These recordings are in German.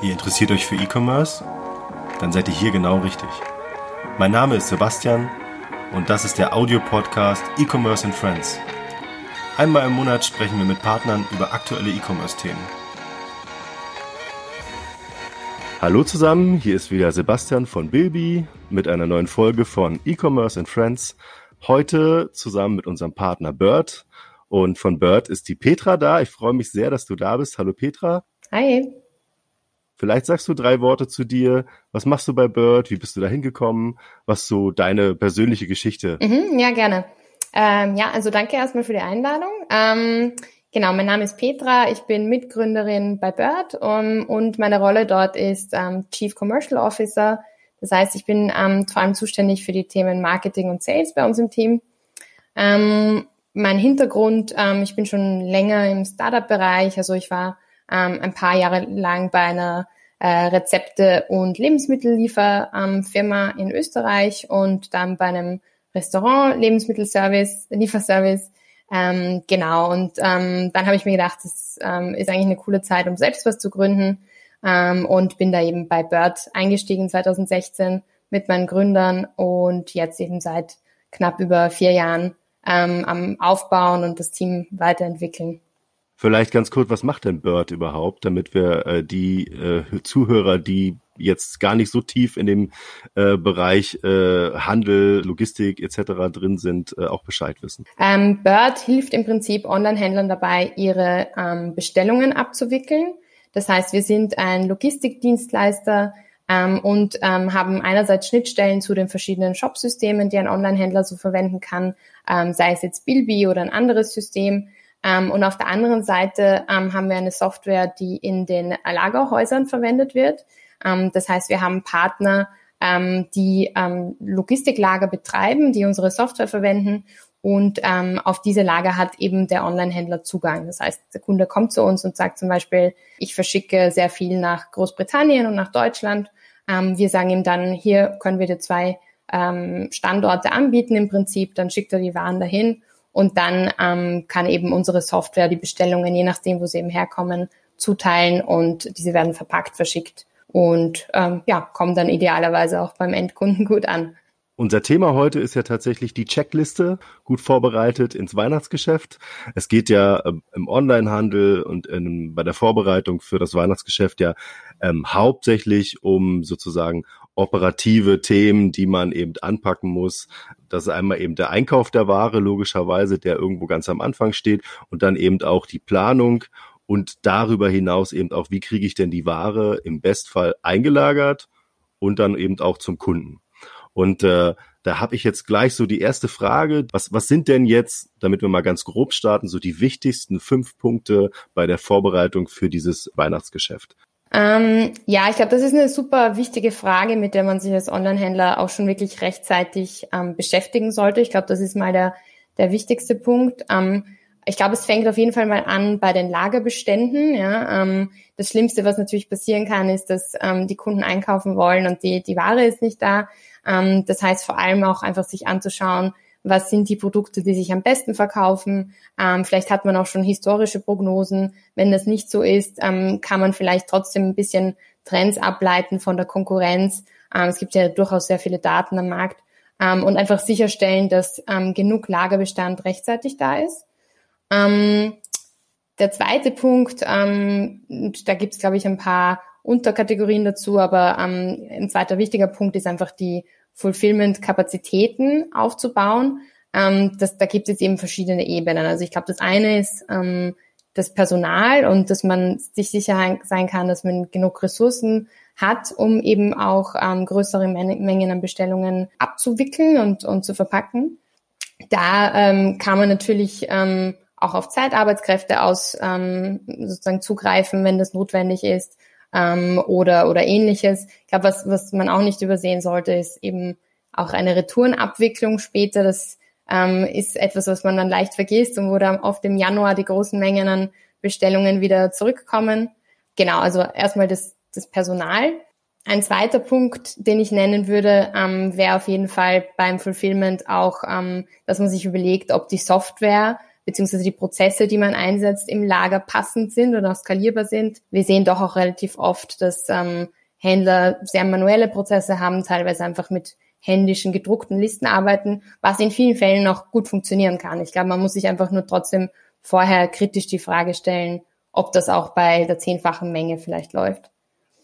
Ihr interessiert euch für E-Commerce? Dann seid ihr hier genau richtig. Mein Name ist Sebastian und das ist der Audio-Podcast E-Commerce and Friends. Einmal im Monat sprechen wir mit Partnern über aktuelle E-Commerce-Themen. Hallo zusammen, hier ist wieder Sebastian von Bilby mit einer neuen Folge von E-Commerce and Friends. Heute zusammen mit unserem Partner Bird. Und von Bird ist die Petra da. Ich freue mich sehr, dass du da bist. Hallo Petra. Hi. Vielleicht sagst du drei Worte zu dir. Was machst du bei Bird? Wie bist du da hingekommen? Was so deine persönliche Geschichte? Mhm, ja, gerne. Ähm, ja, also danke erstmal für die Einladung. Ähm, genau, mein Name ist Petra. Ich bin Mitgründerin bei Bird um, und meine Rolle dort ist ähm, Chief Commercial Officer. Das heißt, ich bin ähm, vor allem zuständig für die Themen Marketing und Sales bei uns im Team. Ähm, mein Hintergrund, ähm, ich bin schon länger im Startup-Bereich. Also ich war ähm, ein paar Jahre lang bei einer Rezepte- und Lebensmittellieferfirma in Österreich und dann bei einem Restaurant, Lebensmittelservice, Lieferservice. Ähm, genau, und ähm, dann habe ich mir gedacht, das ähm, ist eigentlich eine coole Zeit, um selbst was zu gründen ähm, und bin da eben bei Bird eingestiegen 2016 mit meinen Gründern und jetzt eben seit knapp über vier Jahren ähm, am Aufbauen und das Team weiterentwickeln. Vielleicht ganz kurz, was macht denn Bird überhaupt, damit wir äh, die äh, Zuhörer, die jetzt gar nicht so tief in dem äh, Bereich äh, Handel, Logistik etc. drin sind, äh, auch Bescheid wissen? Ähm, Bird hilft im Prinzip Online-Händlern dabei, ihre ähm, Bestellungen abzuwickeln. Das heißt, wir sind ein Logistikdienstleister ähm, und ähm, haben einerseits Schnittstellen zu den verschiedenen Shopsystemen, die ein Online-Händler so verwenden kann, ähm, sei es jetzt Bilby oder ein anderes System. Ähm, und auf der anderen Seite ähm, haben wir eine Software, die in den Lagerhäusern verwendet wird. Ähm, das heißt, wir haben Partner, ähm, die ähm, Logistiklager betreiben, die unsere Software verwenden und ähm, auf diese Lager hat eben der Online-Händler Zugang. Das heißt, der Kunde kommt zu uns und sagt zum Beispiel, ich verschicke sehr viel nach Großbritannien und nach Deutschland. Wir sagen ihm dann, hier können wir dir zwei Standorte anbieten im Prinzip, dann schickt er die Waren dahin und dann ähm, kann eben unsere Software die Bestellungen, je nachdem, wo sie eben herkommen, zuteilen und diese werden verpackt, verschickt und ähm, ja, kommen dann idealerweise auch beim Endkunden gut an. Unser Thema heute ist ja tatsächlich die Checkliste, gut vorbereitet ins Weihnachtsgeschäft. Es geht ja ähm, im Onlinehandel und in, bei der Vorbereitung für das Weihnachtsgeschäft ja ähm, hauptsächlich um sozusagen operative Themen, die man eben anpacken muss. Das ist einmal eben der Einkauf der Ware, logischerweise, der irgendwo ganz am Anfang steht und dann eben auch die Planung und darüber hinaus eben auch, wie kriege ich denn die Ware im Bestfall eingelagert und dann eben auch zum Kunden. Und äh, da habe ich jetzt gleich so die erste Frage. Was, was sind denn jetzt, damit wir mal ganz grob starten, so die wichtigsten fünf Punkte bei der Vorbereitung für dieses Weihnachtsgeschäft? Ähm, ja, ich glaube, das ist eine super wichtige Frage, mit der man sich als Online-Händler auch schon wirklich rechtzeitig ähm, beschäftigen sollte. Ich glaube, das ist mal der, der wichtigste Punkt. Ähm, ich glaube, es fängt auf jeden Fall mal an bei den Lagerbeständen. Ja. Ähm, das Schlimmste, was natürlich passieren kann, ist, dass ähm, die Kunden einkaufen wollen und die, die Ware ist nicht da. Ähm, das heißt vor allem auch einfach sich anzuschauen, was sind die Produkte, die sich am besten verkaufen. Ähm, vielleicht hat man auch schon historische Prognosen. Wenn das nicht so ist, ähm, kann man vielleicht trotzdem ein bisschen Trends ableiten von der Konkurrenz. Ähm, es gibt ja durchaus sehr viele Daten am Markt ähm, und einfach sicherstellen, dass ähm, genug Lagerbestand rechtzeitig da ist. Ähm, der zweite Punkt, da gibt es, glaube ich, ein paar Unterkategorien dazu, aber ein zweiter wichtiger Punkt ist einfach die Fulfillment-Kapazitäten aufzubauen. Ähm, das, da gibt es eben verschiedene Ebenen. Also ich glaube, das eine ist ähm, das Personal und dass man sich sicher sein kann, dass man genug Ressourcen hat, um eben auch ähm, größere Mengen an Bestellungen abzuwickeln und, und zu verpacken. Da ähm, kann man natürlich ähm, auch auf Zeitarbeitskräfte aus ähm, sozusagen zugreifen, wenn das notwendig ist ähm, oder, oder ähnliches. Ich glaube, was, was man auch nicht übersehen sollte, ist eben auch eine Retourenabwicklung später. Das ähm, ist etwas, was man dann leicht vergisst und wo dann oft im Januar die großen Mengen an Bestellungen wieder zurückkommen. Genau, also erstmal das, das Personal. Ein zweiter Punkt, den ich nennen würde, ähm, wäre auf jeden Fall beim Fulfillment auch, ähm, dass man sich überlegt, ob die Software beziehungsweise die Prozesse, die man einsetzt im Lager passend sind und auch skalierbar sind. Wir sehen doch auch relativ oft, dass ähm, Händler sehr manuelle Prozesse haben, teilweise einfach mit händischen gedruckten Listen arbeiten, was in vielen Fällen noch gut funktionieren kann. Ich glaube, man muss sich einfach nur trotzdem vorher kritisch die Frage stellen, ob das auch bei der zehnfachen Menge vielleicht läuft.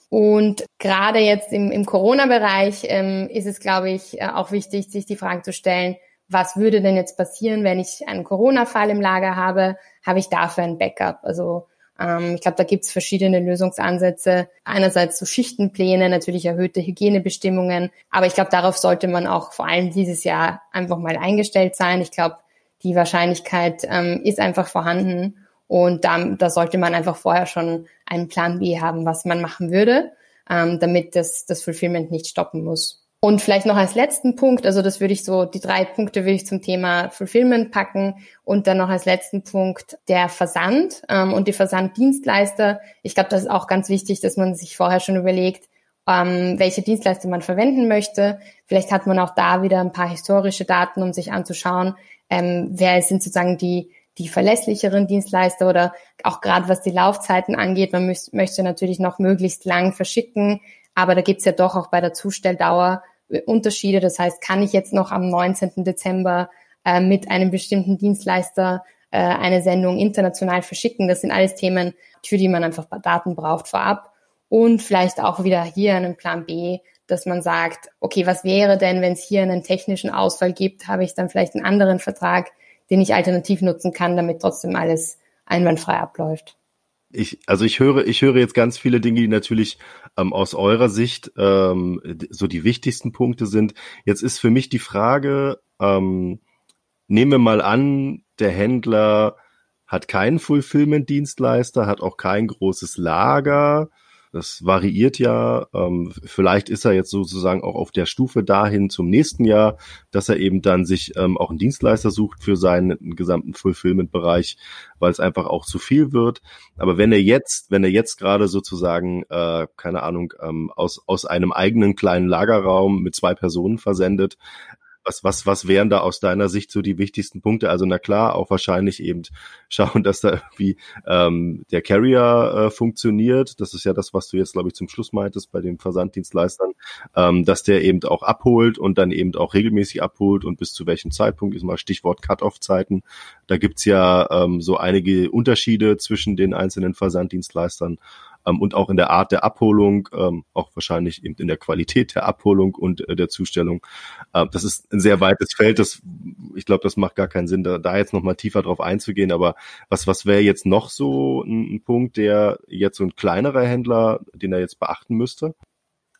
Und gerade jetzt im, im Corona-Bereich ähm, ist es, glaube ich, äh, auch wichtig, sich die Frage zu stellen, was würde denn jetzt passieren, wenn ich einen Corona-Fall im Lager habe? Habe ich dafür ein Backup? Also ähm, ich glaube, da gibt es verschiedene Lösungsansätze. Einerseits so Schichtenpläne, natürlich erhöhte Hygienebestimmungen, aber ich glaube, darauf sollte man auch vor allem dieses Jahr einfach mal eingestellt sein. Ich glaube, die Wahrscheinlichkeit ähm, ist einfach vorhanden und da, da sollte man einfach vorher schon einen Plan B haben, was man machen würde, ähm, damit das, das Fulfillment nicht stoppen muss. Und vielleicht noch als letzten Punkt, also das würde ich so, die drei Punkte würde ich zum Thema Fulfillment packen und dann noch als letzten Punkt der Versand ähm, und die Versanddienstleister. Ich glaube, das ist auch ganz wichtig, dass man sich vorher schon überlegt, ähm, welche Dienstleister man verwenden möchte. Vielleicht hat man auch da wieder ein paar historische Daten, um sich anzuschauen, ähm, wer sind sozusagen die, die verlässlicheren Dienstleister oder auch gerade was die Laufzeiten angeht. Man möchte natürlich noch möglichst lang verschicken, aber da gibt's ja doch auch bei der Zustelldauer Unterschiede. Das heißt, kann ich jetzt noch am 19. Dezember äh, mit einem bestimmten Dienstleister äh, eine Sendung international verschicken? Das sind alles Themen, für die man einfach Daten braucht vorab. Und vielleicht auch wieder hier einen Plan B, dass man sagt, okay, was wäre denn, wenn es hier einen technischen Ausfall gibt? Habe ich dann vielleicht einen anderen Vertrag, den ich alternativ nutzen kann, damit trotzdem alles einwandfrei abläuft? ich, also ich höre, ich höre jetzt ganz viele Dinge, die natürlich ähm, aus eurer Sicht ähm, so die wichtigsten Punkte sind. Jetzt ist für mich die Frage, ähm, nehmen wir mal an, der Händler hat keinen Fulfillment-Dienstleister, hat auch kein großes Lager, das variiert ja. Ähm, vielleicht ist er jetzt sozusagen auch auf der Stufe dahin zum nächsten Jahr, dass er eben dann sich ähm, auch einen Dienstleister sucht für seinen gesamten Fulfillment-Bereich, weil es einfach auch zu viel wird. Aber wenn er jetzt, wenn er jetzt gerade sozusagen, äh, keine Ahnung, ähm, aus, aus einem eigenen kleinen Lagerraum mit zwei Personen versendet, was, was, was wären da aus deiner Sicht so die wichtigsten Punkte? Also na klar, auch wahrscheinlich eben schauen, dass da irgendwie ähm, der Carrier äh, funktioniert. Das ist ja das, was du jetzt, glaube ich, zum Schluss meintest bei den Versanddienstleistern, ähm, dass der eben auch abholt und dann eben auch regelmäßig abholt und bis zu welchem Zeitpunkt ist mal Stichwort Cut-off-Zeiten. Da gibt's ja ähm, so einige Unterschiede zwischen den einzelnen Versanddienstleistern ähm, und auch in der Art der Abholung, ähm, auch wahrscheinlich eben in der Qualität der Abholung und äh, der Zustellung. Äh, das ist ein sehr weites Feld. Das, ich glaube, das macht gar keinen Sinn, da, da jetzt nochmal tiefer drauf einzugehen. Aber was, was wäre jetzt noch so ein, ein Punkt, der jetzt so ein kleinerer Händler, den er jetzt beachten müsste?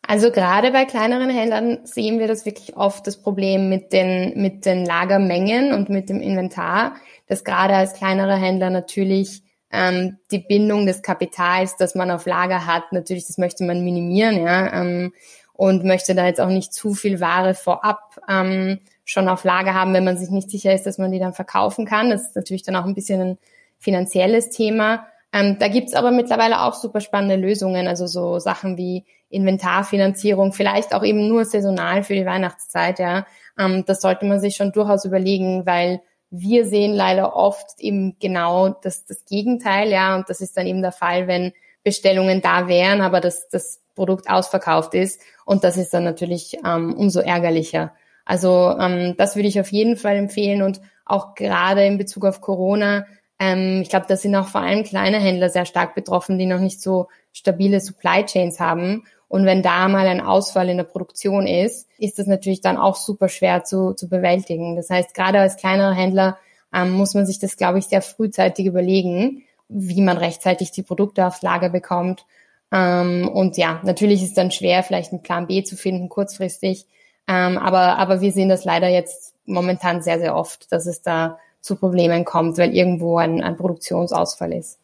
Also gerade bei kleineren Händlern sehen wir das wirklich oft das Problem mit den, mit den Lagermengen und mit dem Inventar, dass gerade als kleinerer Händler natürlich ähm, die Bindung des Kapitals, das man auf Lager hat, natürlich, das möchte man minimieren, ja, ähm, und möchte da jetzt auch nicht zu viel Ware vorab ähm, schon auf Lager haben, wenn man sich nicht sicher ist, dass man die dann verkaufen kann. Das ist natürlich dann auch ein bisschen ein finanzielles Thema. Ähm, da gibt's aber mittlerweile auch super spannende Lösungen, also so Sachen wie Inventarfinanzierung, vielleicht auch eben nur saisonal für die Weihnachtszeit, ja. Ähm, das sollte man sich schon durchaus überlegen, weil wir sehen leider oft eben genau das, das Gegenteil, ja, und das ist dann eben der Fall, wenn Bestellungen da wären, aber das, das Produkt ausverkauft ist. Und das ist dann natürlich ähm, umso ärgerlicher. Also ähm, das würde ich auf jeden Fall empfehlen und auch gerade in Bezug auf Corona. Ähm, ich glaube, da sind auch vor allem kleine Händler sehr stark betroffen, die noch nicht so stabile Supply Chains haben. Und wenn da mal ein Ausfall in der Produktion ist, ist das natürlich dann auch super schwer zu, zu bewältigen. Das heißt, gerade als kleinerer Händler ähm, muss man sich das, glaube ich, sehr frühzeitig überlegen, wie man rechtzeitig die Produkte aufs Lager bekommt. Ähm, und ja, natürlich ist es dann schwer, vielleicht einen Plan B zu finden, kurzfristig. Ähm, aber, aber wir sehen das leider jetzt momentan sehr, sehr oft, dass es da zu Problemen kommt, weil irgendwo ein, ein Produktionsausfall ist.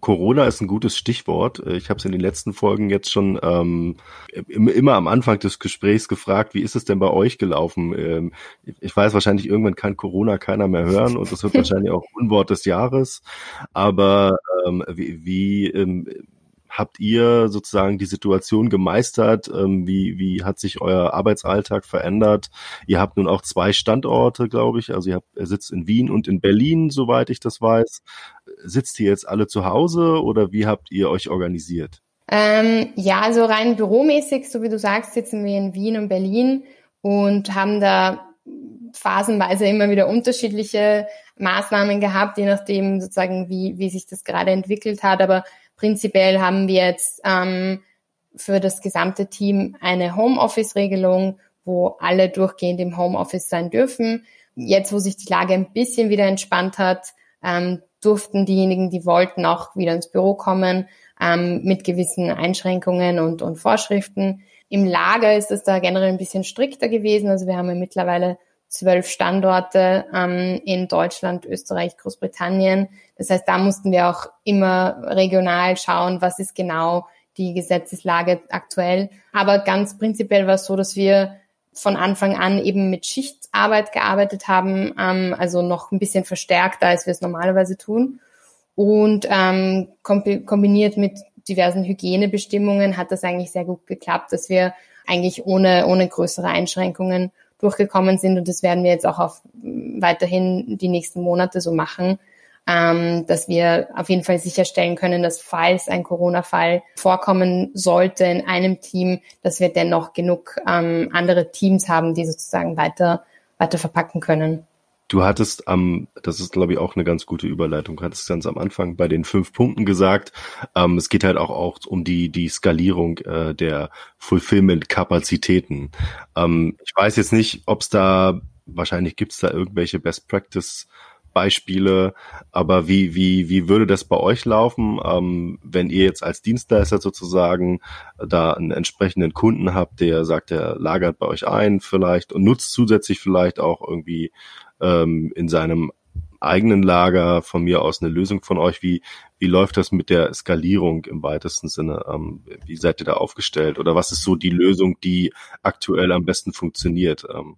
Corona ist ein gutes Stichwort. Ich habe es in den letzten Folgen jetzt schon ähm, immer am Anfang des Gesprächs gefragt, wie ist es denn bei euch gelaufen? Ähm, ich weiß wahrscheinlich, irgendwann kann Corona keiner mehr hören und das wird wahrscheinlich auch Unwort des Jahres. Aber ähm, wie, wie ähm, habt ihr sozusagen die Situation gemeistert? Ähm, wie, wie hat sich euer Arbeitsalltag verändert? Ihr habt nun auch zwei Standorte, glaube ich. Also ihr, habt, ihr sitzt in Wien und in Berlin, soweit ich das weiß. Sitzt ihr jetzt alle zu Hause oder wie habt ihr euch organisiert? Ähm, ja, also rein büromäßig, so wie du sagst, sitzen wir in Wien und Berlin und haben da phasenweise immer wieder unterschiedliche Maßnahmen gehabt, je nachdem sozusagen, wie, wie sich das gerade entwickelt hat. Aber prinzipiell haben wir jetzt ähm, für das gesamte Team eine Homeoffice-Regelung, wo alle durchgehend im Homeoffice sein dürfen. Jetzt, wo sich die Lage ein bisschen wieder entspannt hat, ähm, durften diejenigen, die wollten, auch wieder ins Büro kommen ähm, mit gewissen Einschränkungen und, und Vorschriften. Im Lager ist es da generell ein bisschen strikter gewesen. Also wir haben ja mittlerweile zwölf Standorte ähm, in Deutschland, Österreich, Großbritannien. Das heißt, da mussten wir auch immer regional schauen, was ist genau die Gesetzeslage aktuell. Aber ganz prinzipiell war es so, dass wir von Anfang an eben mit Schichtarbeit gearbeitet haben, ähm, also noch ein bisschen verstärkter, als wir es normalerweise tun. Und ähm, kombiniert mit diversen Hygienebestimmungen hat das eigentlich sehr gut geklappt, dass wir eigentlich ohne, ohne größere Einschränkungen durchgekommen sind und das werden wir jetzt auch auf weiterhin die nächsten Monate so machen, ähm, dass wir auf jeden Fall sicherstellen können, dass falls ein Corona-Fall vorkommen sollte in einem Team, dass wir dennoch genug ähm, andere Teams haben, die sozusagen weiter weiter verpacken können. Du hattest am, das ist glaube ich auch eine ganz gute Überleitung, hattest ganz am Anfang bei den fünf Punkten gesagt, ähm, es geht halt auch, auch um die, die Skalierung äh, der Fulfillment-Kapazitäten. Ähm, ich weiß jetzt nicht, ob es da, wahrscheinlich gibt es da irgendwelche Best Practice Beispiele, aber wie, wie, wie würde das bei euch laufen, ähm, wenn ihr jetzt als Dienstleister sozusagen da einen entsprechenden Kunden habt, der sagt, der lagert bei euch ein vielleicht und nutzt zusätzlich vielleicht auch irgendwie ähm, in seinem eigenen Lager von mir aus eine Lösung von euch? Wie, wie läuft das mit der Skalierung im weitesten Sinne? Ähm, wie seid ihr da aufgestellt? Oder was ist so die Lösung, die aktuell am besten funktioniert? Ähm?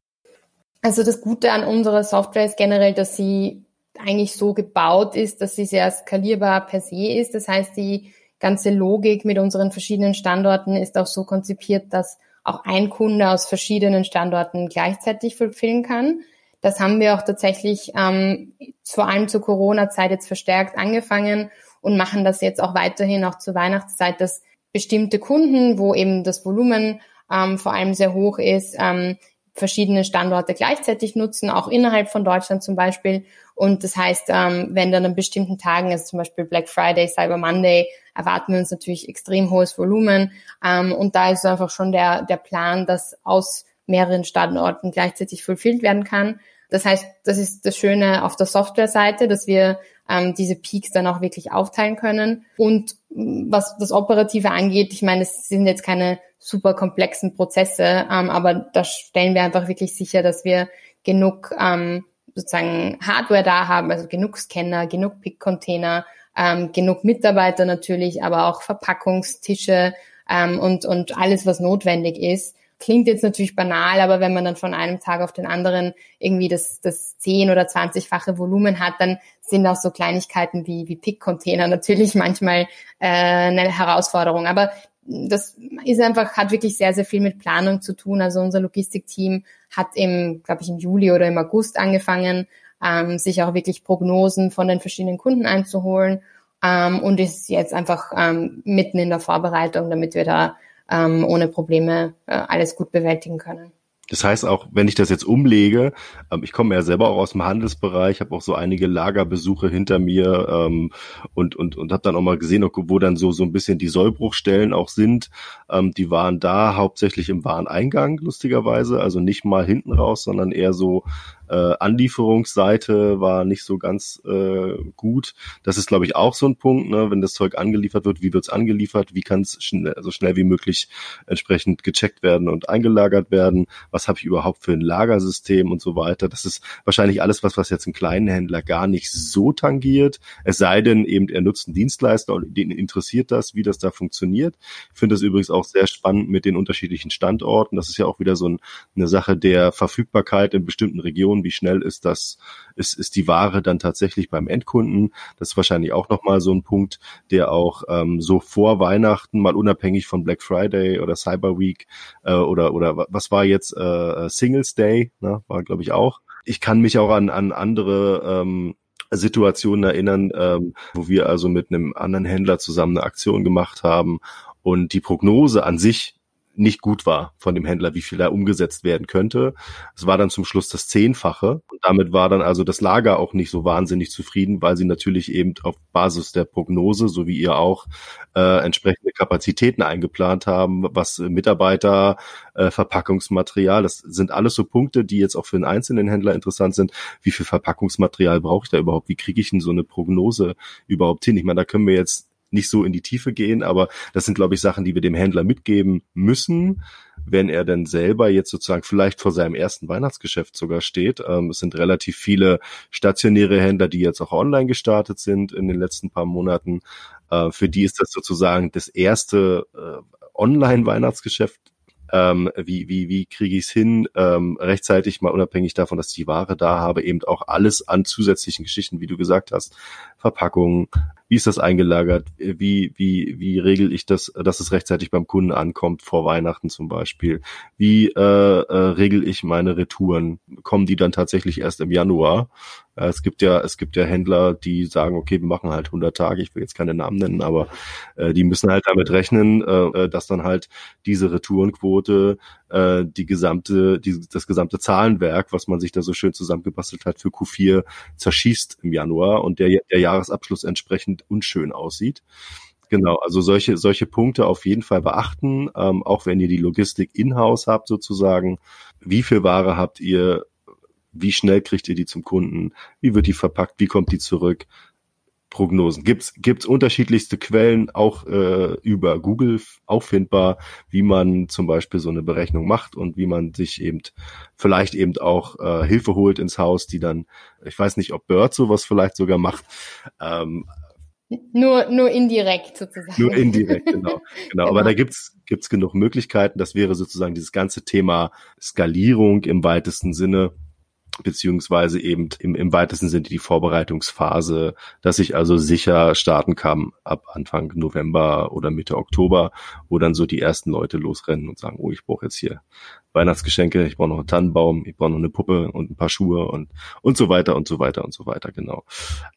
Also das Gute an unserer Software ist generell, dass sie eigentlich so gebaut ist, dass sie sehr skalierbar per se ist. Das heißt, die ganze Logik mit unseren verschiedenen Standorten ist auch so konzipiert, dass auch ein Kunde aus verschiedenen Standorten gleichzeitig fulfillen kann. Das haben wir auch tatsächlich ähm, vor allem zur Corona-Zeit jetzt verstärkt angefangen und machen das jetzt auch weiterhin auch zur Weihnachtszeit, dass bestimmte Kunden, wo eben das Volumen ähm, vor allem sehr hoch ist, ähm, verschiedene Standorte gleichzeitig nutzen, auch innerhalb von Deutschland zum Beispiel. Und das heißt, ähm, wenn dann an bestimmten Tagen, also zum Beispiel Black Friday, Cyber Monday, erwarten wir uns natürlich extrem hohes Volumen. Ähm, und da ist einfach schon der, der Plan, dass aus mehreren Standorten gleichzeitig fulfilled werden kann. Das heißt, das ist das Schöne auf der Software-Seite, dass wir ähm, diese Peaks dann auch wirklich aufteilen können. Und mm, was das Operative angeht, ich meine, es sind jetzt keine super komplexen Prozesse, ähm, aber da stellen wir einfach wirklich sicher, dass wir genug ähm, sozusagen Hardware da haben, also genug Scanner, genug Pick-Container, ähm, genug Mitarbeiter natürlich, aber auch Verpackungstische ähm, und, und alles, was notwendig ist, klingt jetzt natürlich banal, aber wenn man dann von einem Tag auf den anderen irgendwie das, das 10 oder 20-fache Volumen hat, dann sind auch so Kleinigkeiten wie, wie Pick-Container natürlich manchmal äh, eine Herausforderung. Aber das ist einfach, hat wirklich sehr, sehr viel mit Planung zu tun. Also unser Logistikteam hat im, glaube ich, im Juli oder im August angefangen, ähm, sich auch wirklich Prognosen von den verschiedenen Kunden einzuholen ähm, und ist jetzt einfach ähm, mitten in der Vorbereitung, damit wir da ähm, ohne Probleme äh, alles gut bewältigen können. Das heißt auch, wenn ich das jetzt umlege, ähm, ich komme ja selber auch aus dem Handelsbereich, habe auch so einige Lagerbesuche hinter mir ähm, und und und habe dann auch mal gesehen, wo dann so so ein bisschen die Sollbruchstellen auch sind. Ähm, die waren da hauptsächlich im Wareneingang lustigerweise, also nicht mal hinten raus, sondern eher so äh, Anlieferungsseite war nicht so ganz äh, gut. Das ist, glaube ich, auch so ein Punkt, ne? wenn das Zeug angeliefert wird, wie wird es angeliefert, wie kann es schnell, so schnell wie möglich entsprechend gecheckt werden und eingelagert werden, was habe ich überhaupt für ein Lagersystem und so weiter. Das ist wahrscheinlich alles was, was jetzt ein kleinen Händler gar nicht so tangiert, es sei denn eben, er nutzt einen Dienstleister und den interessiert das, wie das da funktioniert. Ich finde das übrigens auch sehr spannend mit den unterschiedlichen Standorten. Das ist ja auch wieder so ein, eine Sache der Verfügbarkeit in bestimmten Regionen Wie schnell ist das, ist, ist die Ware dann tatsächlich beim Endkunden? Das ist wahrscheinlich auch nochmal so ein Punkt, der auch ähm, so vor Weihnachten, mal unabhängig von Black Friday oder Cyber Week äh, oder, oder was war jetzt äh, Singles Day, ne, war glaube ich auch. Ich kann mich auch an, an andere ähm, Situationen erinnern, ähm, wo wir also mit einem anderen Händler zusammen eine Aktion gemacht haben und die Prognose an sich nicht gut war von dem Händler, wie viel da umgesetzt werden könnte. Es war dann zum Schluss das Zehnfache und damit war dann also das Lager auch nicht so wahnsinnig zufrieden, weil sie natürlich eben auf Basis der Prognose, so wie ihr auch, äh, entsprechende Kapazitäten eingeplant haben, was Mitarbeiter, äh, Verpackungsmaterial, das sind alles so Punkte, die jetzt auch für einen einzelnen Händler interessant sind. Wie viel Verpackungsmaterial brauche ich da überhaupt? Wie kriege ich denn so eine Prognose überhaupt hin? Ich meine, da können wir jetzt nicht so in die Tiefe gehen, aber das sind, glaube ich, Sachen, die wir dem Händler mitgeben müssen, wenn er denn selber jetzt sozusagen vielleicht vor seinem ersten Weihnachtsgeschäft sogar steht. Ähm, es sind relativ viele stationäre Händler, die jetzt auch online gestartet sind in den letzten paar Monaten. Äh, für die ist das sozusagen das erste äh, Online-Weihnachtsgeschäft ähm, wie, wie, wie kriege ich es hin, ähm, rechtzeitig mal unabhängig davon, dass ich die Ware da habe, eben auch alles an zusätzlichen Geschichten, wie du gesagt hast, Verpackungen, wie ist das eingelagert, wie, wie, wie regel ich das, dass es rechtzeitig beim Kunden ankommt, vor Weihnachten zum Beispiel, wie äh, äh, regel ich meine Retouren, kommen die dann tatsächlich erst im Januar, äh, es gibt ja, es gibt ja Händler, die sagen, okay, wir machen halt 100 Tage, ich will jetzt keine Namen nennen, aber äh, die müssen halt damit rechnen, äh, äh, dass dann halt diese Retourenquote äh, die gesamte, die, das gesamte Zahlenwerk, was man sich da so schön zusammengebastelt hat für Q4, zerschießt im Januar und der, der Jahresabschluss entsprechend unschön aussieht. Genau, also solche, solche Punkte auf jeden Fall beachten, ähm, auch wenn ihr die Logistik in-house habt sozusagen. Wie viel Ware habt ihr? Wie schnell kriegt ihr die zum Kunden? Wie wird die verpackt? Wie kommt die zurück? Prognosen. Gibt's gibt's unterschiedlichste Quellen auch äh, über Google auffindbar, wie man zum Beispiel so eine Berechnung macht und wie man sich eben vielleicht eben auch äh, Hilfe holt ins Haus, die dann, ich weiß nicht, ob Bird sowas vielleicht sogar macht. Ähm, nur, nur indirekt sozusagen. Nur indirekt, genau. genau. genau. Aber da gibt's gibt's genug Möglichkeiten. Das wäre sozusagen dieses ganze Thema Skalierung im weitesten Sinne beziehungsweise eben im, im weitesten Sinne die Vorbereitungsphase, dass ich also sicher starten kann ab Anfang November oder Mitte Oktober, wo dann so die ersten Leute losrennen und sagen, oh, ich brauche jetzt hier Weihnachtsgeschenke, ich brauche noch einen Tannenbaum, ich brauche noch eine Puppe und ein paar Schuhe und und so weiter und so weiter und so weiter, genau.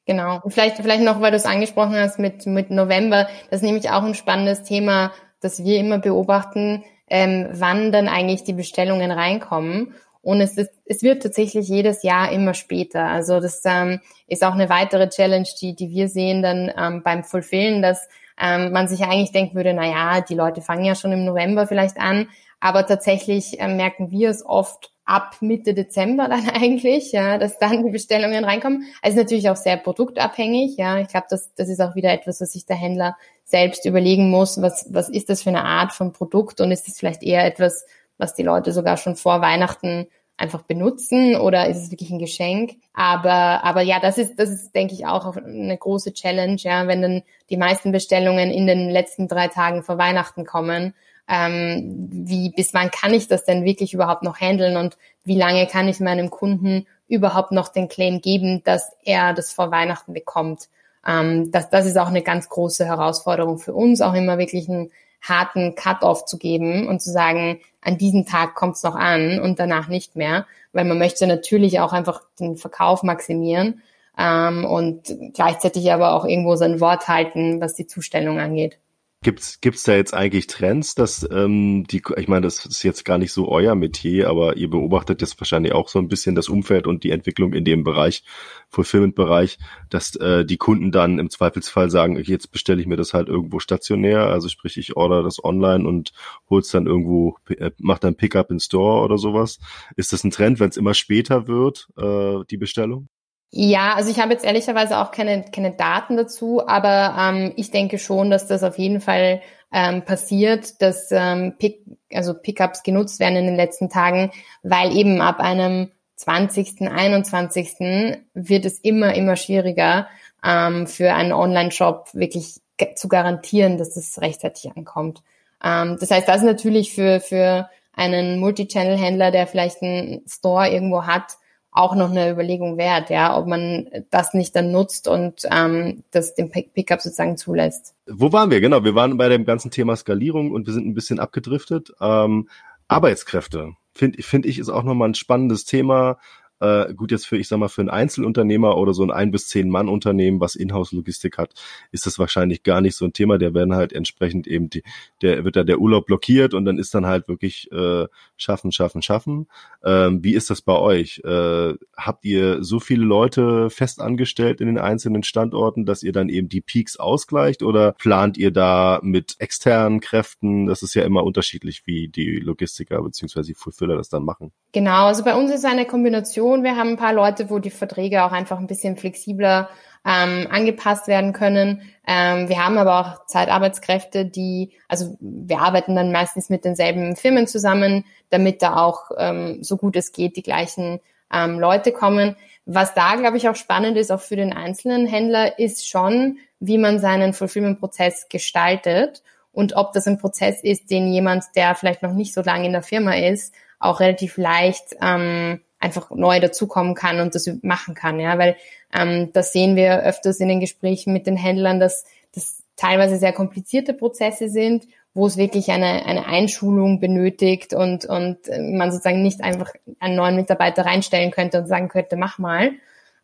Genau. Und vielleicht vielleicht noch, weil du es angesprochen hast mit mit November, das ist nämlich auch ein spannendes Thema, das wir immer beobachten, ähm, wann dann eigentlich die Bestellungen reinkommen. Und es, ist, es wird tatsächlich jedes Jahr immer später. Also das ähm, ist auch eine weitere Challenge, die, die wir sehen dann ähm, beim Fulfillen, dass ähm, man sich eigentlich denken würde, na ja, die Leute fangen ja schon im November vielleicht an. Aber tatsächlich äh, merken wir es oft ab Mitte Dezember dann eigentlich, ja, dass dann die Bestellungen reinkommen. Also natürlich auch sehr produktabhängig, ja. Ich glaube, das, das ist auch wieder etwas, was sich der Händler selbst überlegen muss. Was, was ist das für eine Art von Produkt und ist es vielleicht eher etwas, was die Leute sogar schon vor Weihnachten einfach benutzen oder ist es wirklich ein Geschenk? Aber, aber ja, das ist, das ist, denke ich, auch eine große Challenge, ja, wenn dann die meisten Bestellungen in den letzten drei Tagen vor Weihnachten kommen. Ähm, wie, bis wann kann ich das denn wirklich überhaupt noch handeln und wie lange kann ich meinem Kunden überhaupt noch den Claim geben, dass er das vor Weihnachten bekommt? Ähm, das, das ist auch eine ganz große Herausforderung für uns, auch immer wirklich ein harten Cut-off zu geben und zu sagen, an diesem Tag kommt es noch an und danach nicht mehr, weil man möchte natürlich auch einfach den Verkauf maximieren ähm, und gleichzeitig aber auch irgendwo sein Wort halten, was die Zustellung angeht. Gibt's gibt's da jetzt eigentlich Trends, dass ähm, die, ich meine, das ist jetzt gar nicht so euer Metier, aber ihr beobachtet jetzt wahrscheinlich auch so ein bisschen das Umfeld und die Entwicklung in dem Bereich, Fulfillment-Bereich, dass äh, die Kunden dann im Zweifelsfall sagen, jetzt bestelle ich mir das halt irgendwo stationär, also sprich, ich order das online und hol's dann irgendwo, äh, mach dann Pickup in Store oder sowas. Ist das ein Trend, wenn es immer später wird, äh, die Bestellung? Ja, also ich habe jetzt ehrlicherweise auch keine, keine Daten dazu, aber ähm, ich denke schon, dass das auf jeden Fall ähm, passiert, dass ähm, Pick, also Pickups genutzt werden in den letzten Tagen, weil eben ab einem 20., 21. wird es immer, immer schwieriger ähm, für einen Online-Shop wirklich zu garantieren, dass das rechtzeitig ankommt. Ähm, das heißt, das ist natürlich für, für einen Multichannel-Händler, der vielleicht einen Store irgendwo hat, auch noch eine Überlegung wert, ja, ob man das nicht dann nutzt und ähm, das den Pickup sozusagen zulässt. Wo waren wir? Genau, wir waren bei dem ganzen Thema Skalierung und wir sind ein bisschen abgedriftet. Ähm, Arbeitskräfte finde find ich ist auch nochmal ein spannendes Thema. Äh, gut, jetzt für, ich sag mal, für einen Einzelunternehmer oder so ein ein bis zehn Mann Unternehmen, was Inhouse-Logistik hat, ist das wahrscheinlich gar nicht so ein Thema. Der werden halt entsprechend eben die, der wird da der Urlaub blockiert und dann ist dann halt wirklich äh, schaffen, schaffen, schaffen. Ähm, wie ist das bei euch? Äh, habt ihr so viele Leute fest angestellt in den einzelnen Standorten, dass ihr dann eben die Peaks ausgleicht oder plant ihr da mit externen Kräften? Das ist ja immer unterschiedlich, wie die Logistiker bzw. die Fulfiller das dann machen. Genau, also bei uns ist eine Kombination Situation. Wir haben ein paar Leute, wo die Verträge auch einfach ein bisschen flexibler ähm, angepasst werden können. Ähm, wir haben aber auch Zeitarbeitskräfte, die, also wir arbeiten dann meistens mit denselben Firmen zusammen, damit da auch ähm, so gut es geht die gleichen ähm, Leute kommen. Was da, glaube ich, auch spannend ist, auch für den einzelnen Händler, ist schon, wie man seinen Fulfillment-Prozess gestaltet und ob das ein Prozess ist, den jemand, der vielleicht noch nicht so lange in der Firma ist, auch relativ leicht ähm, einfach neu dazukommen kann und das machen kann, ja, weil ähm, das sehen wir öfters in den Gesprächen mit den Händlern, dass das teilweise sehr komplizierte Prozesse sind, wo es wirklich eine, eine Einschulung benötigt und, und man sozusagen nicht einfach einen neuen Mitarbeiter reinstellen könnte und sagen könnte, mach mal.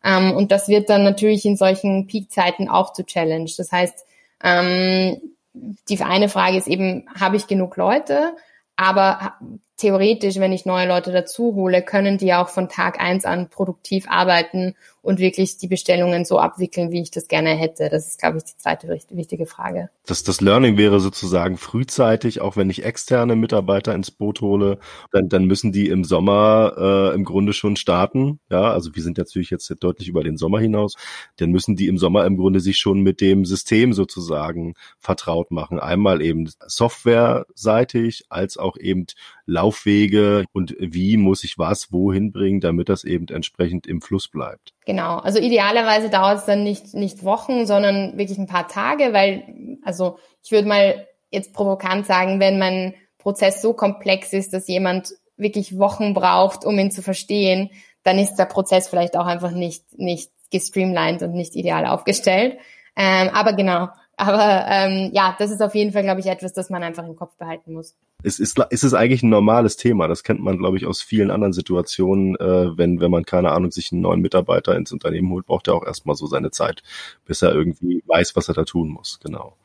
Ähm, und das wird dann natürlich in solchen Peakzeiten auch zu Challenge. Das heißt, ähm, die eine Frage ist eben, habe ich genug Leute? Aber theoretisch, wenn ich neue Leute dazu hole, können die auch von Tag eins an produktiv arbeiten und wirklich die Bestellungen so abwickeln, wie ich das gerne hätte. Das ist, glaube ich, die zweite wichtige Frage. Das, das Learning wäre sozusagen frühzeitig, auch wenn ich externe Mitarbeiter ins Boot hole, dann, dann müssen die im Sommer äh, im Grunde schon starten. Ja, also wir sind natürlich jetzt deutlich über den Sommer hinaus. Dann müssen die im Sommer im Grunde sich schon mit dem System sozusagen vertraut machen. Einmal eben softwareseitig als auch eben Laufwege und wie muss ich was wohin bringen, damit das eben entsprechend im Fluss bleibt. Genau, also idealerweise dauert es dann nicht, nicht Wochen, sondern wirklich ein paar Tage, weil, also ich würde mal jetzt provokant sagen, wenn mein Prozess so komplex ist, dass jemand wirklich Wochen braucht, um ihn zu verstehen, dann ist der Prozess vielleicht auch einfach nicht, nicht gestreamlined und nicht ideal aufgestellt. Ähm, aber genau, aber ähm, ja, das ist auf jeden Fall, glaube ich, etwas, das man einfach im Kopf behalten muss. Es ist, ist es eigentlich ein normales Thema. Das kennt man, glaube ich, aus vielen anderen Situationen. Äh, wenn, wenn man, keine Ahnung, sich einen neuen Mitarbeiter ins Unternehmen holt, braucht er auch erstmal so seine Zeit, bis er irgendwie weiß, was er da tun muss. Genau.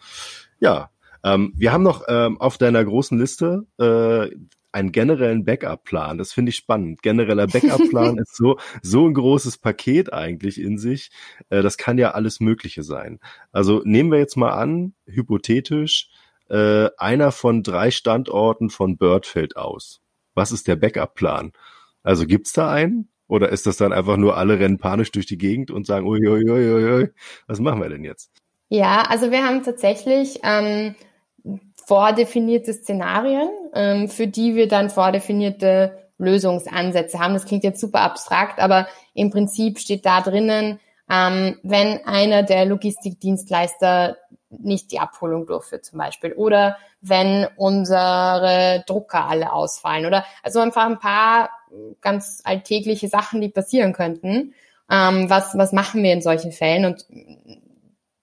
Ja, ähm, wir haben noch ähm, auf deiner großen Liste äh, einen generellen Backup-Plan. Das finde ich spannend. Genereller Backup-Plan ist so, so ein großes Paket eigentlich in sich. Äh, das kann ja alles Mögliche sein. Also nehmen wir jetzt mal an, hypothetisch, äh, einer von drei Standorten von Bird fällt aus. Was ist der Backup-Plan? Also gibt's da einen? Oder ist das dann einfach nur alle rennen panisch durch die Gegend und sagen, ui, ui, ui, ui, was machen wir denn jetzt? Ja, also wir haben tatsächlich ähm, vordefinierte Szenarien, ähm, für die wir dann vordefinierte Lösungsansätze haben. Das klingt jetzt super abstrakt, aber im Prinzip steht da drinnen, ähm, wenn einer der Logistikdienstleister nicht die Abholung durchführt zum Beispiel oder wenn unsere Drucker alle ausfallen oder also einfach ein paar ganz alltägliche Sachen, die passieren könnten. Ähm, was, was machen wir in solchen Fällen? Und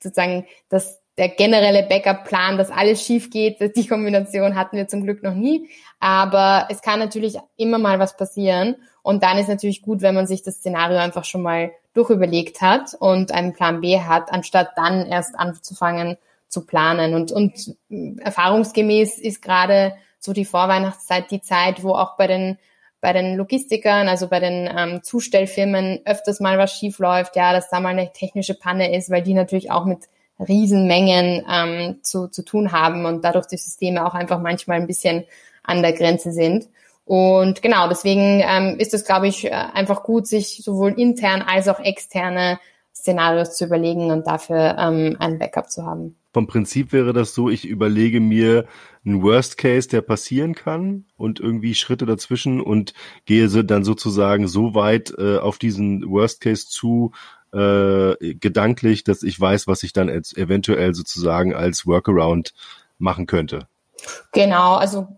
sozusagen das der generelle Backup-Plan, dass alles schief geht, die Kombination hatten wir zum Glück noch nie. Aber es kann natürlich immer mal was passieren. Und dann ist natürlich gut, wenn man sich das Szenario einfach schon mal durchüberlegt hat und einen Plan B hat, anstatt dann erst anzufangen zu planen. Und, und erfahrungsgemäß ist gerade so die Vorweihnachtszeit die Zeit, wo auch bei den bei den Logistikern, also bei den ähm, Zustellfirmen öfters mal was schief läuft, ja, dass da mal eine technische Panne ist, weil die natürlich auch mit Riesenmengen ähm, zu, zu tun haben und dadurch die Systeme auch einfach manchmal ein bisschen an der Grenze sind. Und genau, deswegen ähm, ist es, glaube ich, äh, einfach gut, sich sowohl intern als auch externe Szenarios zu überlegen und dafür ähm, ein Backup zu haben. Vom Prinzip wäre das so, ich überlege mir einen Worst Case, der passieren kann und irgendwie Schritte dazwischen und gehe dann sozusagen so weit äh, auf diesen Worst Case zu, äh, gedanklich, dass ich weiß, was ich dann jetzt eventuell sozusagen als Workaround machen könnte. Genau, also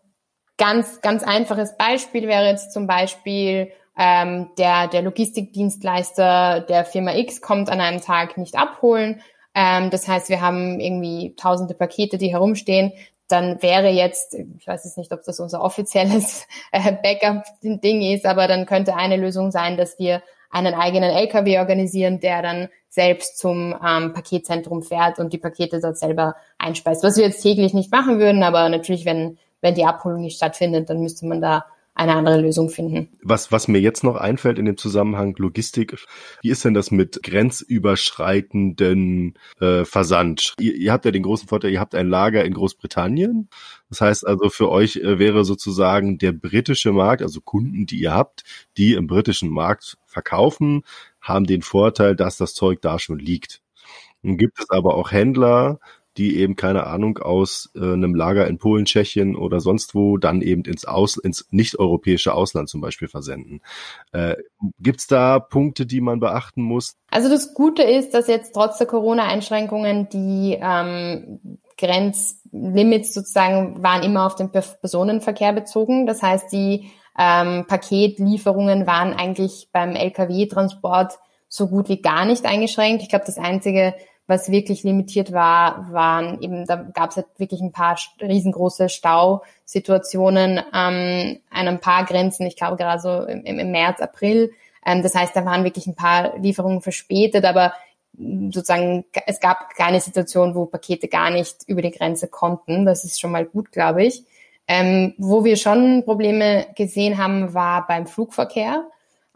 ganz, ganz einfaches Beispiel wäre jetzt zum Beispiel, ähm, der, der Logistikdienstleister der Firma X kommt an einem Tag nicht abholen. Ähm, das heißt, wir haben irgendwie tausende Pakete, die herumstehen. Dann wäre jetzt, ich weiß jetzt nicht, ob das unser offizielles äh, Backup-Ding ist, aber dann könnte eine Lösung sein, dass wir einen eigenen LKW organisieren, der dann selbst zum ähm, Paketzentrum fährt und die Pakete dort selber einspeist. Was wir jetzt täglich nicht machen würden, aber natürlich, wenn, wenn die Abholung nicht stattfindet, dann müsste man da eine andere Lösung finden. Was, was mir jetzt noch einfällt in dem Zusammenhang Logistik, wie ist denn das mit grenzüberschreitenden äh, Versand? Ihr, ihr habt ja den großen Vorteil, ihr habt ein Lager in Großbritannien. Das heißt also, für euch äh, wäre sozusagen der britische Markt, also Kunden, die ihr habt, die im britischen Markt verkaufen, haben den Vorteil, dass das Zeug da schon liegt. Nun gibt es aber auch Händler, die eben keine Ahnung aus äh, einem Lager in Polen, Tschechien oder sonst wo dann eben ins Aus ins nicht-europäische Ausland zum Beispiel versenden. Äh, Gibt es da Punkte, die man beachten muss? Also das Gute ist, dass jetzt trotz der Corona-Einschränkungen die ähm, Grenzlimits sozusagen waren immer auf den Personenverkehr bezogen. Das heißt, die ähm, Paketlieferungen waren eigentlich beim Lkw-Transport so gut wie gar nicht eingeschränkt. Ich glaube, das einzige was wirklich limitiert war, waren eben, da gab es halt wirklich ein paar riesengroße Stausituationen ähm, an ein paar Grenzen, ich glaube gerade so im, im März, April. Ähm, das heißt, da waren wirklich ein paar Lieferungen verspätet, aber sozusagen, es gab keine Situation, wo Pakete gar nicht über die Grenze konnten. Das ist schon mal gut, glaube ich. Ähm, wo wir schon Probleme gesehen haben, war beim Flugverkehr,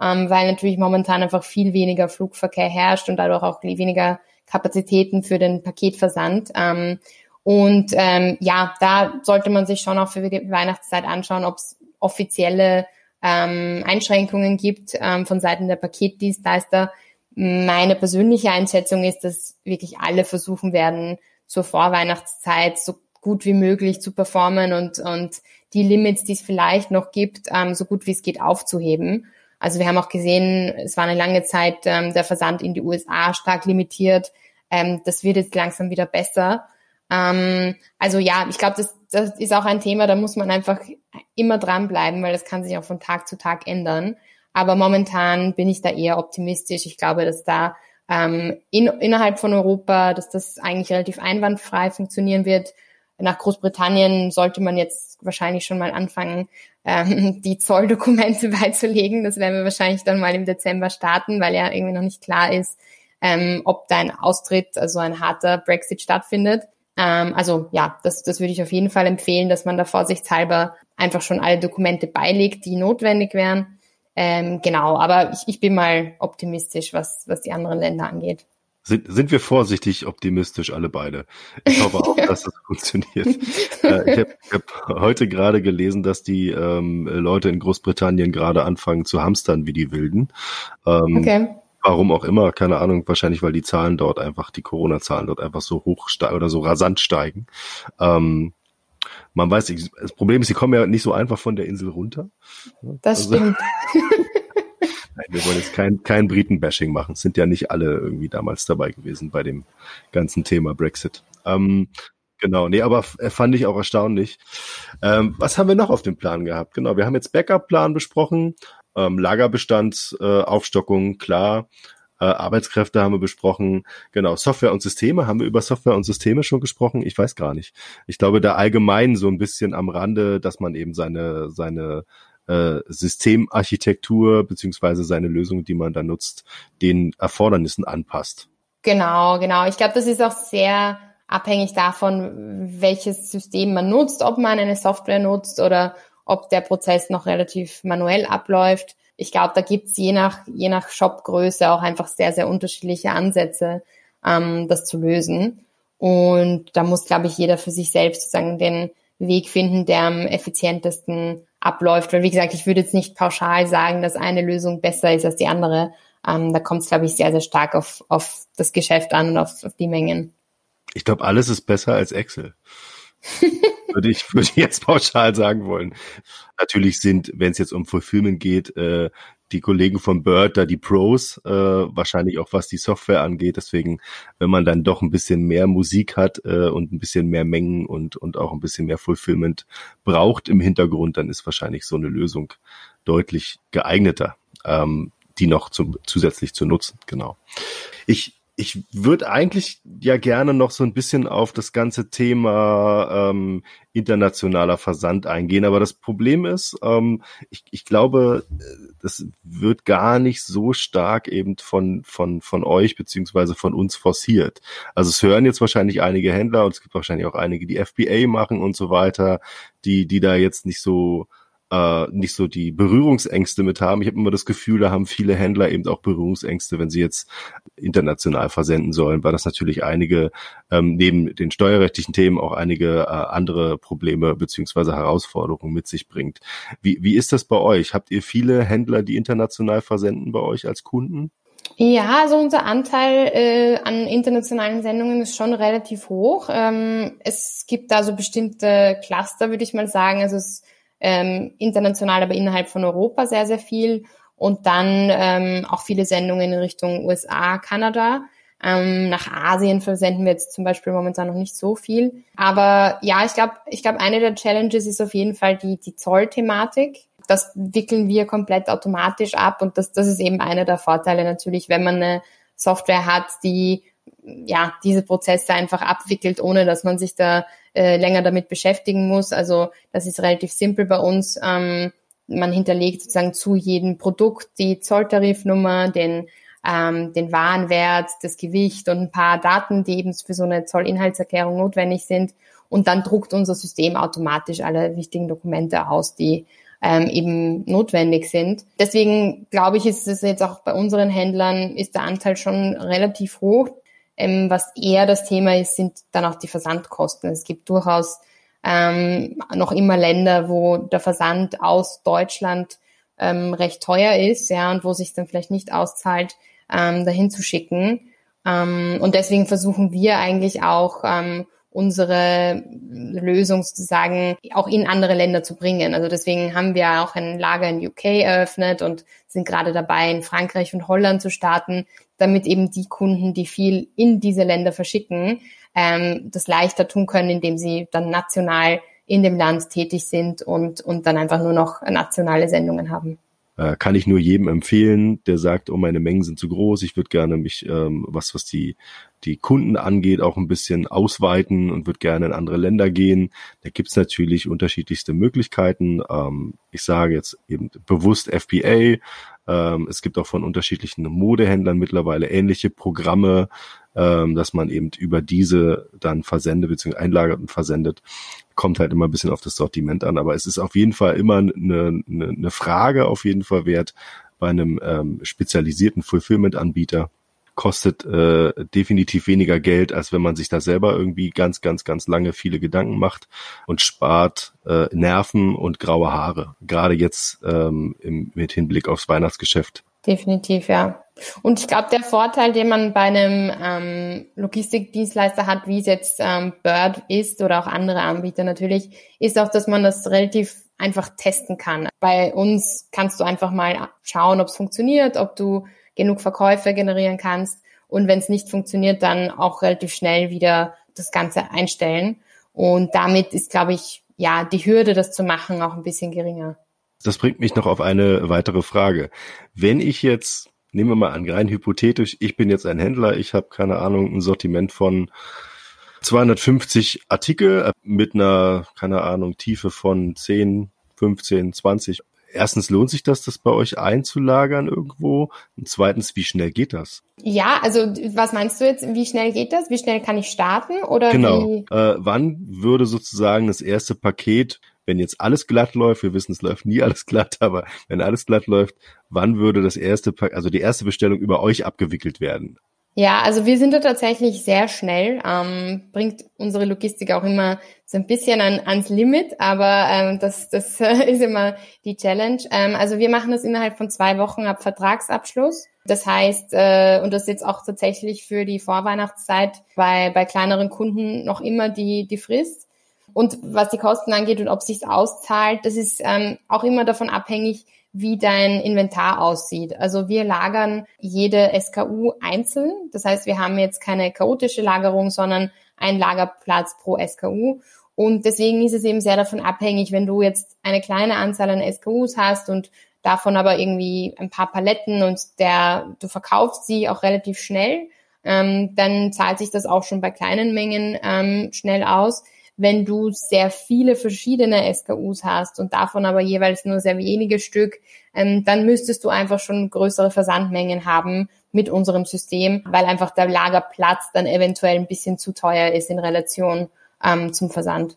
ähm, weil natürlich momentan einfach viel weniger Flugverkehr herrscht und dadurch auch weniger Kapazitäten für den Paketversand. Ähm, und ähm, ja, da sollte man sich schon auch für die Weihnachtszeit anschauen, ob es offizielle ähm, Einschränkungen gibt ähm, von Seiten der Paketdienstleister. Meine persönliche Einschätzung ist, dass wirklich alle versuchen werden, zur Vorweihnachtszeit so gut wie möglich zu performen und, und die Limits, die es vielleicht noch gibt, ähm, so gut wie es geht aufzuheben. Also wir haben auch gesehen, es war eine lange Zeit ähm, der Versand in die USA stark limitiert. Ähm, das wird jetzt langsam wieder besser. Ähm, also ja, ich glaube, das, das ist auch ein Thema, da muss man einfach immer dranbleiben, weil das kann sich auch von Tag zu Tag ändern. Aber momentan bin ich da eher optimistisch. Ich glaube, dass da ähm, in, innerhalb von Europa, dass das eigentlich relativ einwandfrei funktionieren wird. Nach Großbritannien sollte man jetzt wahrscheinlich schon mal anfangen, ähm, die Zolldokumente beizulegen. Das werden wir wahrscheinlich dann mal im Dezember starten, weil ja irgendwie noch nicht klar ist, ähm, ob dein Austritt, also ein harter Brexit stattfindet. Ähm, also ja, das, das würde ich auf jeden Fall empfehlen, dass man da vorsichtshalber einfach schon alle Dokumente beilegt, die notwendig wären. Ähm, genau, aber ich, ich bin mal optimistisch, was, was die anderen Länder angeht. Sind, sind wir vorsichtig optimistisch alle beide? Ich hoffe auch, dass das funktioniert. äh, ich habe hab heute gerade gelesen, dass die ähm, Leute in Großbritannien gerade anfangen zu hamstern wie die Wilden. Ähm, okay. Warum auch immer, keine Ahnung, wahrscheinlich weil die Zahlen dort einfach, die Corona-Zahlen dort einfach so hoch oder so rasant steigen. Ähm, man weiß, das Problem ist, sie kommen ja nicht so einfach von der Insel runter. Das also, stimmt. Nein, wir wollen jetzt kein, kein Briten-Bashing machen. Es sind ja nicht alle irgendwie damals dabei gewesen bei dem ganzen Thema Brexit. Ähm, genau, nee, aber fand ich auch erstaunlich. Ähm, was haben wir noch auf dem Plan gehabt? Genau, wir haben jetzt Backup-Plan besprochen, ähm, Lagerbestand, äh, klar. Äh, Arbeitskräfte haben wir besprochen. Genau, Software und Systeme. Haben wir über Software und Systeme schon gesprochen? Ich weiß gar nicht. Ich glaube, da allgemein so ein bisschen am Rande, dass man eben seine, seine äh, Systemarchitektur beziehungsweise seine Lösung, die man da nutzt, den Erfordernissen anpasst. Genau, genau. Ich glaube, das ist auch sehr abhängig davon, welches System man nutzt, ob man eine Software nutzt oder ob der Prozess noch relativ manuell abläuft. Ich glaube, da gibt's je nach, je nach Shopgröße auch einfach sehr, sehr unterschiedliche Ansätze, ähm, das zu lösen. Und da muss, glaube ich, jeder für sich selbst sozusagen den Weg finden, der am effizientesten abläuft. Weil, wie gesagt, ich würde jetzt nicht pauschal sagen, dass eine Lösung besser ist als die andere. Ähm, da kommt es, glaube ich, sehr, sehr stark auf, auf das Geschäft an und auf, auf die Mengen. Ich glaube, alles ist besser als Excel. würde ich würde jetzt pauschal sagen wollen. Natürlich sind, wenn es jetzt um Fulfillment geht, äh, die Kollegen von Bird da die Pros, äh, wahrscheinlich auch was die Software angeht. Deswegen, wenn man dann doch ein bisschen mehr Musik hat äh, und ein bisschen mehr Mengen und, und auch ein bisschen mehr Fulfillment braucht im Hintergrund, dann ist wahrscheinlich so eine Lösung deutlich geeigneter. ähm, die noch zum, zusätzlich zu nutzen. Genau. Ich ich würde eigentlich ja gerne noch so ein bisschen auf das ganze Thema ähm, internationaler Versand eingehen, aber das Problem ist, ähm, ich, ich glaube, das wird gar nicht so stark eben von von von euch beziehungsweise von uns forciert. Also es hören jetzt wahrscheinlich einige Händler und es gibt wahrscheinlich auch einige, die FBA machen und so weiter, die die da jetzt nicht so äh, nicht so die Berührungsängste mit haben. Ich habe immer das Gefühl, da haben viele Händler eben auch Berührungsängste, wenn sie jetzt international versenden sollen, weil das natürlich einige ähm, neben den steuerrechtlichen Themen auch einige äh, andere Probleme beziehungsweise Herausforderungen mit sich bringt. Wie, wie ist das bei euch? Habt ihr viele Händler, die international versenden bei euch als Kunden? Ja, also unser Anteil äh, an internationalen Sendungen ist schon relativ hoch. Ähm, es gibt da so bestimmte Cluster, würde ich mal sagen. Also es ähm, international, aber innerhalb von Europa sehr, sehr viel. Und dann ähm, auch viele Sendungen in Richtung USA, Kanada. Ähm, nach Asien versenden wir jetzt zum Beispiel momentan noch nicht so viel. Aber ja, ich glaube, ich glaube, eine der Challenges ist auf jeden Fall die, die Zollthematik. Das wickeln wir komplett automatisch ab und das, das ist eben einer der Vorteile natürlich, wenn man eine Software hat, die ja diese Prozesse einfach abwickelt, ohne dass man sich da äh, länger damit beschäftigen muss. Also das ist relativ simpel bei uns. Ähm, man hinterlegt sozusagen zu jedem Produkt die Zolltarifnummer, den, ähm, den Warenwert, das Gewicht und ein paar Daten, die eben für so eine Zollinhaltserklärung notwendig sind. Und dann druckt unser System automatisch alle wichtigen Dokumente aus, die ähm, eben notwendig sind. Deswegen glaube ich, ist es jetzt auch bei unseren Händlern, ist der Anteil schon relativ hoch. Ähm, was eher das Thema ist, sind dann auch die Versandkosten. Es gibt durchaus ähm, noch immer Länder, wo der Versand aus Deutschland ähm, recht teuer ist, ja, und wo sich dann vielleicht nicht auszahlt, ähm, dahin zu schicken. Ähm, und deswegen versuchen wir eigentlich auch ähm, unsere Lösung sozusagen auch in andere Länder zu bringen. Also deswegen haben wir auch ein Lager in UK eröffnet und sind gerade dabei, in Frankreich und Holland zu starten, damit eben die Kunden, die viel in diese Länder verschicken, ähm, das leichter tun können, indem sie dann national in dem Land tätig sind und, und dann einfach nur noch nationale Sendungen haben. Äh, kann ich nur jedem empfehlen, der sagt, oh, meine Mengen sind zu groß, ich würde gerne mich, ähm, was, was die, die Kunden angeht, auch ein bisschen ausweiten und würde gerne in andere Länder gehen. Da gibt's natürlich unterschiedlichste Möglichkeiten. Ähm, ich sage jetzt eben bewusst FBA, ähm, es gibt auch von unterschiedlichen Modehändlern mittlerweile ähnliche Programme, ähm, dass man eben über diese dann versendet bzw. einlagert und versendet. Kommt halt immer ein bisschen auf das Sortiment an, aber es ist auf jeden Fall immer eine, eine, eine Frage auf jeden Fall wert bei einem ähm, spezialisierten Fulfillment-Anbieter kostet äh, definitiv weniger Geld, als wenn man sich da selber irgendwie ganz, ganz, ganz lange viele Gedanken macht und spart äh, Nerven und graue Haare. Gerade jetzt ähm, im, mit Hinblick aufs Weihnachtsgeschäft. Definitiv, ja. Und ich glaube, der Vorteil, den man bei einem ähm, Logistikdienstleister hat, wie es jetzt ähm, Bird ist oder auch andere Anbieter natürlich, ist auch, dass man das relativ einfach testen kann. Bei uns kannst du einfach mal schauen, ob es funktioniert, ob du genug Verkäufe generieren kannst und wenn es nicht funktioniert, dann auch relativ schnell wieder das Ganze einstellen. Und damit ist, glaube ich, ja, die Hürde, das zu machen, auch ein bisschen geringer. Das bringt mich noch auf eine weitere Frage. Wenn ich jetzt, nehmen wir mal an, rein hypothetisch, ich bin jetzt ein Händler, ich habe keine Ahnung, ein Sortiment von 250 Artikel mit einer, keine Ahnung, Tiefe von 10, 15, 20 erstens lohnt sich das, das bei euch einzulagern irgendwo? Und zweitens, wie schnell geht das? Ja, also was meinst du jetzt? Wie schnell geht das? Wie schnell kann ich starten? Oder genau. Wie? Äh, wann würde sozusagen das erste Paket, wenn jetzt alles glatt läuft, wir wissen, es läuft nie alles glatt, aber wenn alles glatt läuft, wann würde das erste, also die erste Bestellung über euch abgewickelt werden? Ja, also wir sind da tatsächlich sehr schnell, ähm, bringt unsere Logistik auch immer so ein bisschen an, ans Limit, aber ähm, das, das ist immer die Challenge. Ähm, also wir machen das innerhalb von zwei Wochen ab Vertragsabschluss. Das heißt, äh, und das ist jetzt auch tatsächlich für die Vorweihnachtszeit bei, bei kleineren Kunden noch immer die, die Frist. Und was die Kosten angeht und ob sich's auszahlt, das ist ähm, auch immer davon abhängig, wie dein Inventar aussieht. Also wir lagern jede SKU einzeln. Das heißt, wir haben jetzt keine chaotische Lagerung, sondern einen Lagerplatz pro SKU. Und deswegen ist es eben sehr davon abhängig, wenn du jetzt eine kleine Anzahl an SKUs hast und davon aber irgendwie ein paar Paletten und der, du verkaufst sie auch relativ schnell, ähm, dann zahlt sich das auch schon bei kleinen Mengen ähm, schnell aus. Wenn du sehr viele verschiedene SKUs hast und davon aber jeweils nur sehr wenige Stück, ähm, dann müsstest du einfach schon größere Versandmengen haben mit unserem System, weil einfach der Lagerplatz dann eventuell ein bisschen zu teuer ist in Relation ähm, zum Versand.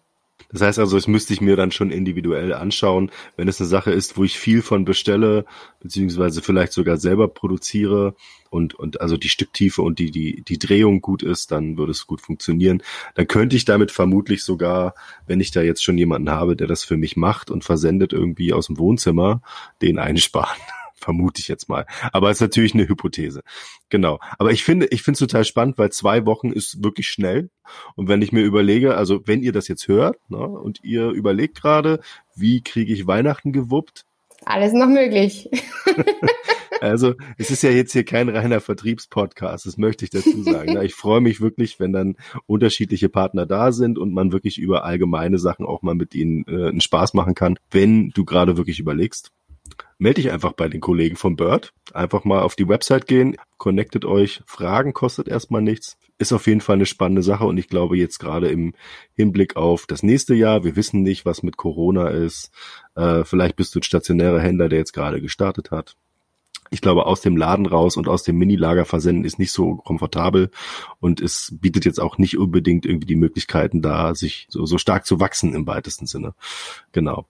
Das heißt also, es müsste ich mir dann schon individuell anschauen, wenn es eine Sache ist, wo ich viel von bestelle, beziehungsweise vielleicht sogar selber produziere und, und also die Stücktiefe und die, die, die Drehung gut ist, dann würde es gut funktionieren. Dann könnte ich damit vermutlich sogar, wenn ich da jetzt schon jemanden habe, der das für mich macht und versendet irgendwie aus dem Wohnzimmer, den einsparen vermute ich jetzt mal. Aber es ist natürlich eine Hypothese. Genau. Aber ich finde, ich finde es total spannend, weil zwei Wochen ist wirklich schnell. Und wenn ich mir überlege, also wenn ihr das jetzt hört ne, und ihr überlegt gerade, wie kriege ich Weihnachten gewuppt? Alles noch möglich. Also es ist ja jetzt hier kein reiner Vertriebspodcast, das möchte ich dazu sagen. Ich freue mich wirklich, wenn dann unterschiedliche Partner da sind und man wirklich über allgemeine Sachen auch mal mit ihnen äh, einen Spaß machen kann, wenn du gerade wirklich überlegst, melde dich einfach bei den Kollegen von Bird. Einfach mal auf die Website gehen, connectet euch, Fragen kostet erstmal nichts. Ist auf jeden Fall eine spannende Sache und ich glaube jetzt gerade im Hinblick auf das nächste Jahr, wir wissen nicht, was mit Corona ist. Äh, vielleicht bist du ein stationärer Händler, der jetzt gerade gestartet hat. Ich glaube, aus dem Laden raus und aus dem Minilager versenden ist nicht so komfortabel und es bietet jetzt auch nicht unbedingt irgendwie die Möglichkeiten da, sich so, so stark zu wachsen im weitesten Sinne. Genau.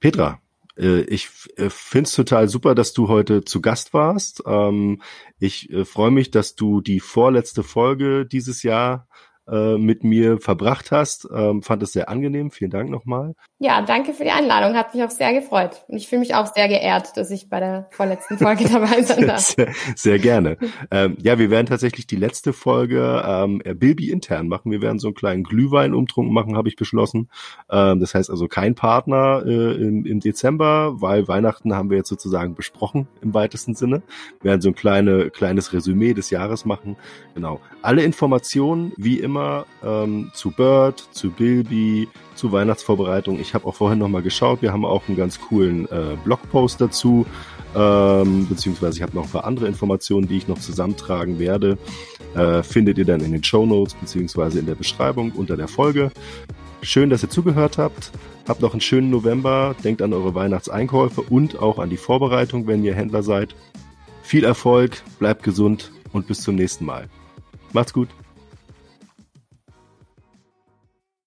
Petra, ich äh, finde es total super, dass du heute zu Gast warst. Ähm, ich äh, freue mich, dass du die vorletzte Folge dieses Jahr äh, mit mir verbracht hast. Ähm, fand es sehr angenehm. Vielen Dank nochmal. Ja, danke für die Einladung. Hat mich auch sehr gefreut. Und ich fühle mich auch sehr geehrt, dass ich bei der vorletzten Folge dabei sein darf. sehr, sehr gerne. ähm, ja, wir werden tatsächlich die letzte Folge ähm, Bilby intern machen. Wir werden so einen kleinen Glühwein-Umtrunk machen, habe ich beschlossen. Ähm, das heißt also kein Partner äh, im, im Dezember, weil Weihnachten haben wir jetzt sozusagen besprochen im weitesten Sinne. Wir werden so ein kleine, kleines Resümee des Jahres machen. Genau. Alle Informationen, wie immer, Thema ähm, zu Bird, zu Bilby, zu Weihnachtsvorbereitung. Ich habe auch vorhin nochmal geschaut. Wir haben auch einen ganz coolen äh, Blogpost dazu. Ähm, beziehungsweise ich habe noch ein paar andere Informationen, die ich noch zusammentragen werde. Äh, findet ihr dann in den Show Notes beziehungsweise in der Beschreibung unter der Folge. Schön, dass ihr zugehört habt. Habt noch einen schönen November. Denkt an eure Weihnachtseinkäufe und auch an die Vorbereitung, wenn ihr Händler seid. Viel Erfolg, bleibt gesund und bis zum nächsten Mal. Macht's gut.